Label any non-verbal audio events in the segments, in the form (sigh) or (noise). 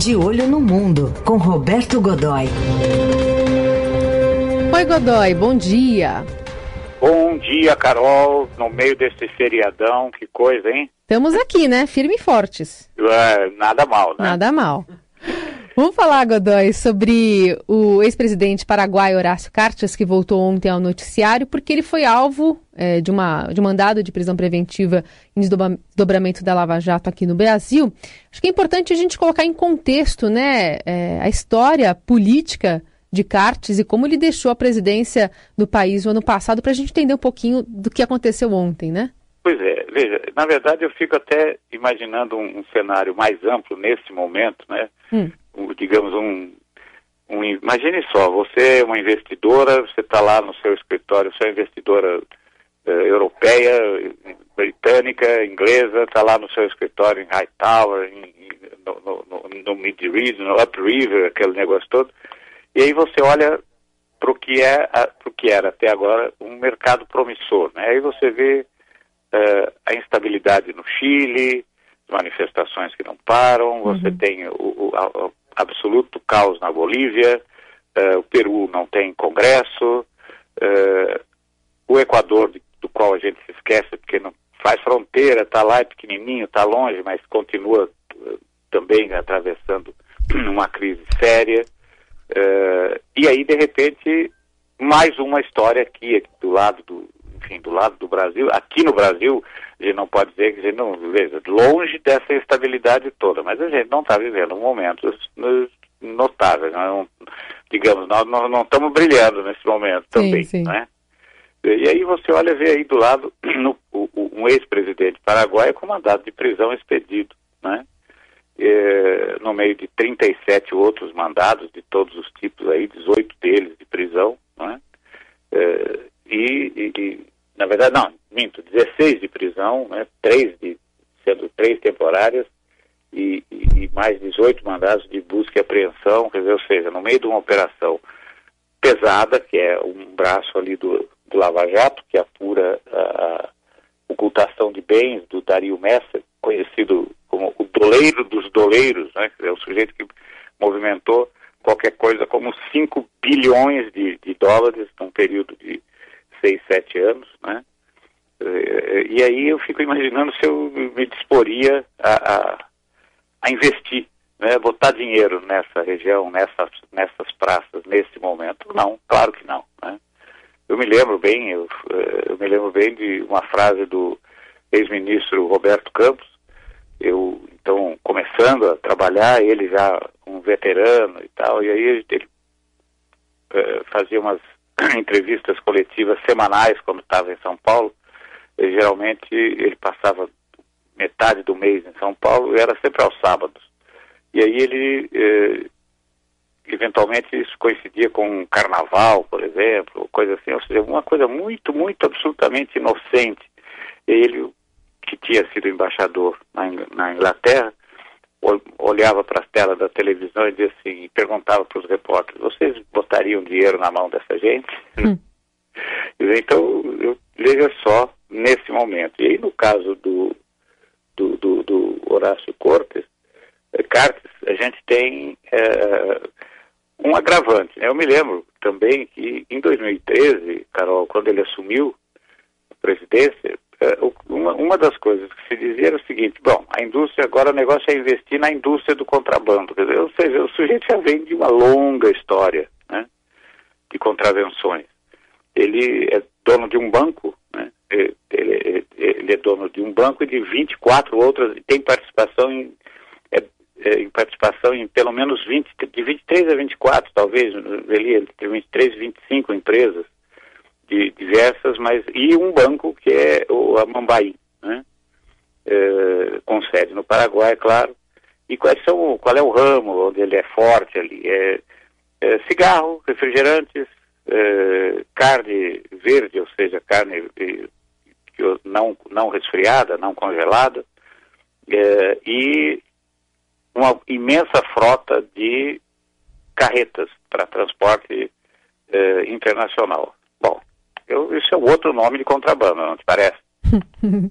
De Olho no Mundo, com Roberto Godoy. Oi, Godoy, bom dia. Bom dia, Carol, no meio desse feriadão, que coisa, hein? Estamos aqui, né? Firme e fortes. É, nada mal, né? Nada mal. Vamos falar, Godoy, sobre o ex-presidente paraguaio Horácio Cartes, que voltou ontem ao noticiário, porque ele foi alvo é, de, uma, de um mandado de prisão preventiva em desdobramento da Lava Jato aqui no Brasil. Acho que é importante a gente colocar em contexto né, é, a história política de Cartes e como ele deixou a presidência do país no ano passado, para a gente entender um pouquinho do que aconteceu ontem, né? Pois é, veja, na verdade eu fico até imaginando um, um cenário mais amplo nesse momento, né? Hum digamos, um, um, Imagine só, você é uma investidora, você está lá no seu escritório, você é investidora uh, europeia, britânica, inglesa, está lá no seu escritório em Hightower, em, no, no, no, no Mid Region, no Up River, aquele negócio todo, e aí você olha para o que é pro que era até agora um mercado promissor, né? Aí você vê uh, a instabilidade no Chile, manifestações que não param, você uhum. tem o, o, a, absoluto caos na Bolívia, uh, o Peru não tem congresso, uh, o Equador, do qual a gente se esquece porque não faz fronteira, está lá, é pequenininho, está longe, mas continua uh, também atravessando (clears throat) uma crise séria. e aí, de repente, mais uma história aqui, do lado do, enfim, do lado do Brasil, aqui no Brasil, a gente não pode dizer que a gente não, veja, longe dessa estabilidade toda, mas a gente não está vivendo um momento notável, não, digamos, nós, nós não estamos brilhando nesse momento também, sim, sim. né? E aí você olha vê aí do lado (clears throat) no, um ex-presidente paraguaio com mandado de prisão expedido, né? É, no meio de 37 outros mandados de todos os tipos aí, 18 deles de prisão, né? É, e, e, na verdade, não, minto, 16 de prisão, né, três de, sendo três temporárias e, e, mais 18 mandados de busca e apreensão, quer dizer, ou seja, no meio de uma operação pesada, que é um braço ali do, do Lava Jato, que apura a ocultação de bens do Dario Messa, conhecido como o doleiro dos doleiros, né, é o sujeito que movimentou qualquer coisa como 5 bilhões de, de dólares num período de seis, sete anos, né? Eh, e aí eu fico imaginando se eu me disporia a, a, a investir, né? botar dinheiro nessa região, nessas, nessas praças, nesse momento. Não, claro que não. Né? Eu me lembro bem, eu, eh, eu me lembro bem de uma frase do ex-ministro Roberto Campos, eu então começando a trabalhar, ele já um veterano e tal, e aí ele uh, fazia umas (clears throat) entrevistas coletivas semanais quando estava em São Paulo. Geralmente ele passava metade do mês em São Paulo e era sempre aos sábados. E aí ele, eh, eventualmente, isso coincidia com um carnaval, por exemplo, coisa assim, ou seja, uma coisa muito, muito absolutamente inocente. Ele, que tinha sido embaixador na, na Inglaterra, olhava para as telas da televisão e dizia assim, perguntava para os repórteres, vocês botariam dinheiro na mão dessa gente? Hum. (laughs) então, eu, veja só, nesse momento. E aí, no caso do, do, do, do Horácio Cortes, eh, Cartes, a gente tem eh, um agravante. Né? Eu me lembro também que em 2013, Carol, quando ele assumiu a presidência, é, uma, uma das coisas que se dizia era o seguinte, bom, a indústria, agora o negócio é investir na indústria do contrabando, dizer, ou seja, o sujeito já vem de uma longa história né, de contravenções. Ele é dono de um banco, né, ele, ele, ele, é dono de um banco e de 24 outras, tem participação em, é, é, em participação em pelo menos 20, de 23 a 24, talvez, ele tem 23, 25 empresas de diversas, mas e um banco que é o Amambaí, né? É, com sede no Paraguai, claro. E quais são, qual é o ramo onde ele é forte ali? É, é cigarro, refrigerantes, é, carne verde, ou seja, carne não, não resfriada, não congelada, é, e uma imensa frota de carretas para transporte é, internacional. Bom, isso é outro nome de contrabando, não te parece? (laughs)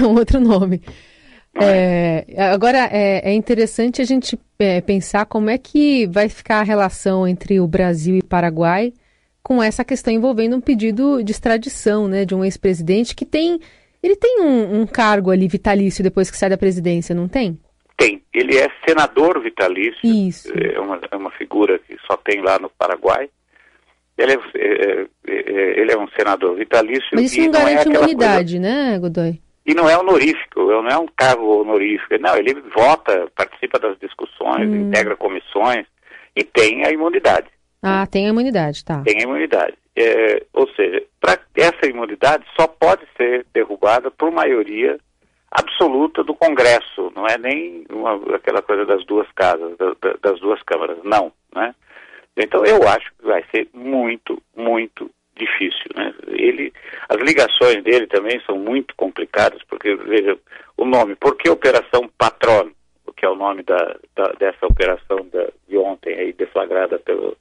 é um outro nome. É, agora é, é, interessante a gente é, pensar como é que vai ficar a relação entre o Brasil e Paraguai com essa questão envolvendo um pedido de extradição, né, de um ex-presidente que tem, ele tem um, um, cargo ali vitalício depois que sai da presidência, não tem? Tem. Ele é senador vitalício. Isso. É uma, é uma figura que só tem lá no Paraguai. Ele é, é, é ele é um senador vitalício. Mas isso não garante não imunidade, coisa... né, Godoy? E não é honorífico, não é um cargo honorífico. Não, ele vota, participa das discussões, hum. integra comissões e tem a imunidade. Ah, tem a imunidade, tá. Tem a imunidade. É, ou seja, pra, essa imunidade só pode ser derrubada por maioria absoluta do Congresso, não é nem uma, aquela coisa das duas casas, da, da, das duas câmaras, não, né? Então eu acho vai ser muito, muito difícil, né? Ele, as ligações dele também são muito complicadas, porque, veja, o nome, por que Operação Patron, que é o nome da, da dessa operação da, de ontem aí, deflagrada pela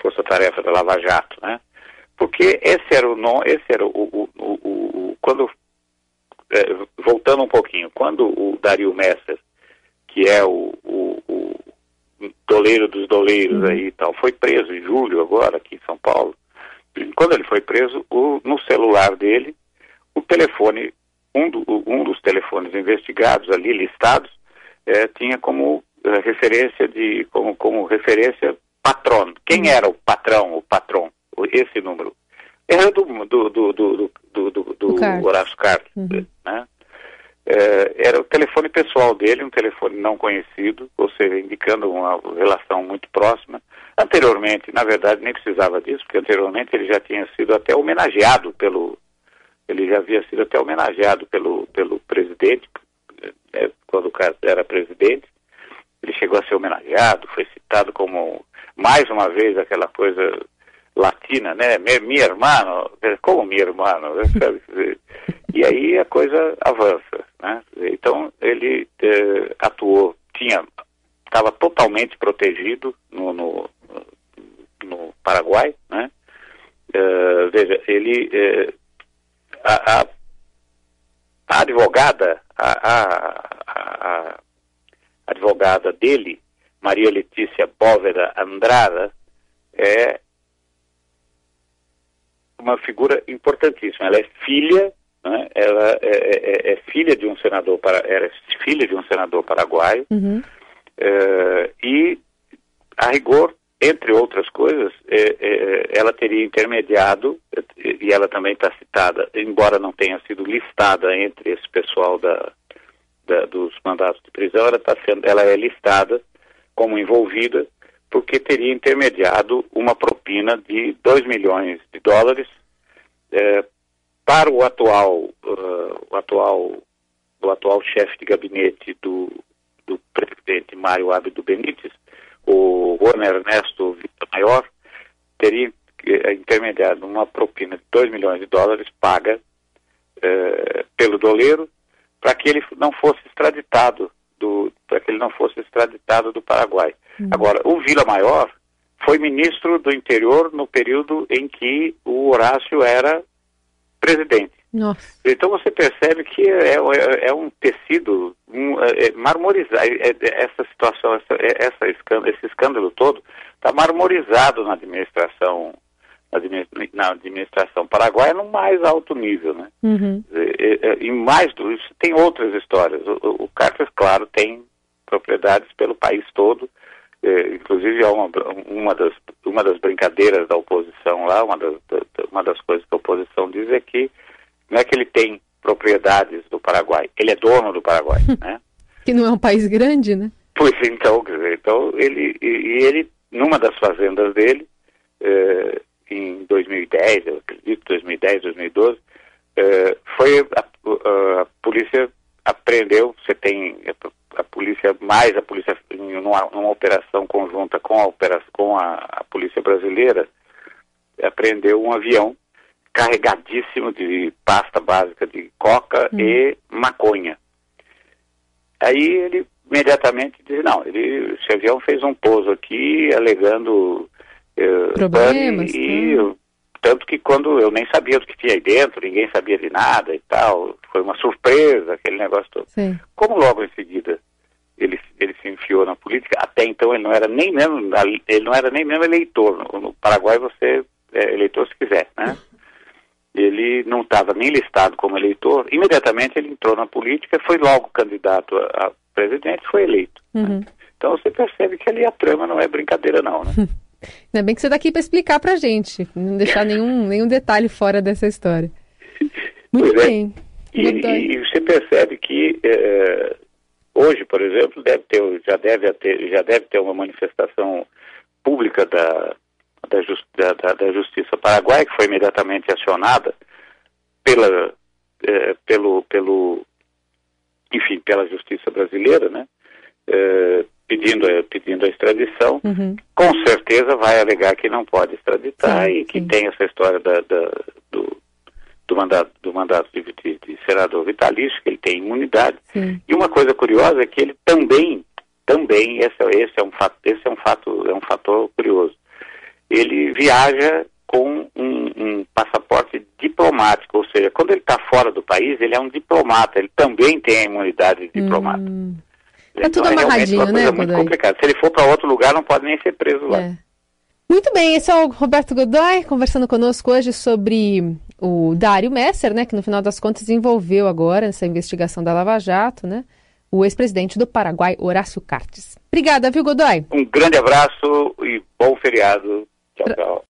Força Tarefa da Lava Jato, né? Porque esse era o nome, esse era o, o, o, o quando, é, voltando um pouquinho, quando o Dario Messer, que é o doleiro dos doleiros uhum. aí e tal, foi preso em julho agora, aqui em São Paulo, quando ele foi preso, o, no celular dele, o telefone, um, do, um dos telefones investigados ali, listados, é, tinha como é, referência de, como, como referência patrono. Quem uhum. era o patrão, o patrão, esse número? Era do, do, do, do, do, do, do Horácio Carlos, uhum. né? É, era o telefone pessoal dele, um telefone não conhecido, ou seja, indicando uma relação muito próxima. Anteriormente, na verdade, nem precisava disso, porque anteriormente ele já tinha sido até homenageado pelo. Ele já havia sido até homenageado pelo, pelo presidente, é, quando o cara era presidente. Ele chegou a ser homenageado, foi citado como, mais uma vez, aquela coisa latina, né? Minha irmã, como minha irmã, (laughs) e aí a coisa avança, né? Então ele eh, atuou, tinha, estava totalmente protegido no, no, no Paraguai, né? Uh, veja, ele, uh, a, a, a, advogada, a, a advogada dele, Maria Letícia Bóveda Andrada, é uma figura importantíssima. Ela é filha, né? ela é, é, é, filha de um senador para, era filha de um senador paraguaio uhum. é, e a rigor, entre outras coisas, é, é, ela teria intermediado e ela também está citada, embora não tenha sido listada entre esse pessoal da, da dos mandatos de prisão, ela está sendo, ela é listada como envolvida porque teria intermediado uma propina de 2 milhões de dólares é, para o atual, uh, o atual, o atual chefe de gabinete do, do presidente Mário Abdo Benítez, o Juan Ernesto Vitor Maior, teria uh, intermediado uma propina de 2 milhões de dólares paga uh, pelo doleiro para que ele não fosse extraditado do para que ele não fosse extraditado do Paraguai. Uhum. Agora, o Vila Maior foi ministro do interior no período em que o Horácio era presidente. Nossa. Então você percebe que é, é, é um tecido um, é, é marmorizado. É, é, essa situação, essa, essa escândalo, esse escândalo todo está marmorizado na administração na administração paraguaia no mais alto nível, né? Uhum. E, e, mais do isso, tem outras histórias. O, o Carter, claro, tem propriedades pelo país todo, é, inclusive é uma, uma, das, uma das brincadeiras da oposição lá, uma das, uma das coisas que a oposição diz é que não é que ele tem propriedades do Paraguai, ele é dono do Paraguai, (laughs) né? que não é um país grande, né? Pois então, então ele, e, ele, numa das fazendas dele, é, em 2010, eu acredito, 2010, 2012, é, foi a, a, a polícia apreendeu, você tem a, a, polícia, mais a polícia, numa, numa operação conjunta com a, operação, com a polícia brasileira, apreendeu um avião carregadíssimo de pasta básica de coca hum. e maconha. Aí ele imediatamente disse, não, ele, esse avião fez um pouso aqui alegando uh, problemas e, tanto que quando eu nem sabia do que tinha aí dentro, ninguém sabia de nada e tal, foi uma surpresa aquele negócio todo. Sim. Como logo em seguida ele, ele se enfiou na política, até então ele não era nem mesmo, ele não era nem mesmo eleitor. No, no Paraguai você é eleitor se quiser, né? Ele não estava nem listado como eleitor, imediatamente ele entrou na política, foi logo candidato a, a presidente foi eleito. Né? Uhum. Né? Então você percebe que ali a trama não é brincadeira não, né? (laughs) Ainda bem que você está aqui para explicar para gente, não deixar nenhum, nenhum detalhe fora dessa história. (laughs) Muito pois é. bem. É. E, e, você percebe que é, hoje, por exemplo, deve ter, já, deve ter, já deve ter uma manifestação pública da, da, just, da, da, Justiça Paraguaia, que foi imediatamente acionada pela, é, pelo, pelo, enfim, pela Justiça Brasileira, né? É, pedindo, pedindo a extradição, uhum. com certeza vai alegar que não pode extraditar sim, e que sim. tem essa história da, da, do, do mandato, do mandato de, de, de, senador vitalício, que ele tem imunidade. Sim. E uma coisa curiosa é que ele também, também, esse, esse, é um fato, esse é um fato, é um fator curioso. Ele viaja com um, um passaporte diplomático, ou seja, quando ele está fora do país, ele é um diplomata, ele também tem a imunidade de diplomata. Hum. Tá então, tudo é amarradinho, uma né, muito complicado. Se ele for para outro lugar, não pode nem ser preso lá. É. Muito bem, esse é o Roberto Godoy conversando conosco hoje sobre o Dário Messer, né, que no final das contas envolveu agora essa investigação da Lava Jato, né, o ex-presidente do Paraguai, Horácio Cartes. Obrigada, viu, Godoy? Um grande abraço e bom feriado. 对。